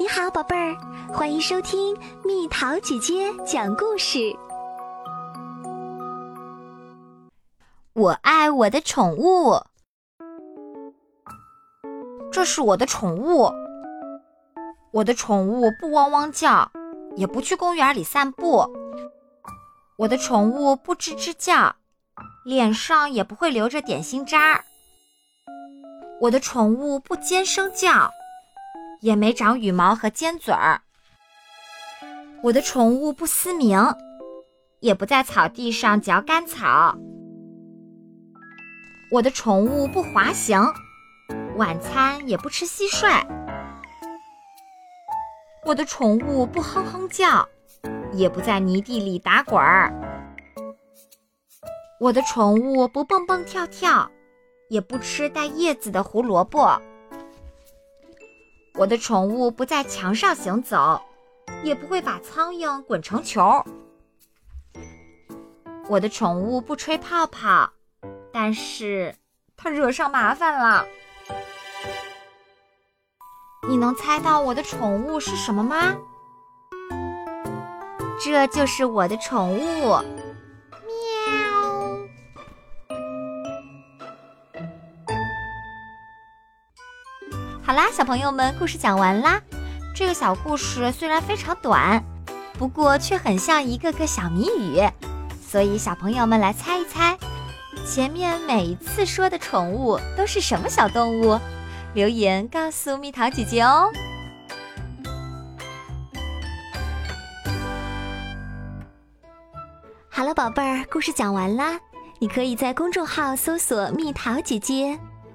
你好，宝贝儿，欢迎收听蜜桃姐姐讲故事。我爱我的宠物，这是我的宠物。我的宠物不汪汪叫，也不去公园里散步。我的宠物不吱吱叫，脸上也不会留着点心渣。我的宠物不尖声叫。也没长羽毛和尖嘴儿。我的宠物不嘶鸣，也不在草地上嚼干草。我的宠物不滑行，晚餐也不吃蟋蟀。我的宠物不哼哼叫，也不在泥地里打滚儿。我的宠物不蹦蹦跳跳，也不吃带叶子的胡萝卜。我的宠物不在墙上行走，也不会把苍蝇滚成球。我的宠物不吹泡泡，但是它惹上麻烦了。你能猜到我的宠物是什么吗？这就是我的宠物。好啦，小朋友们，故事讲完啦。这个小故事虽然非常短，不过却很像一个个小谜语，所以小朋友们来猜一猜，前面每一次说的宠物都是什么小动物？留言告诉蜜桃姐姐哦。好了，宝贝儿，故事讲完啦。你可以在公众号搜索“蜜桃姐姐”。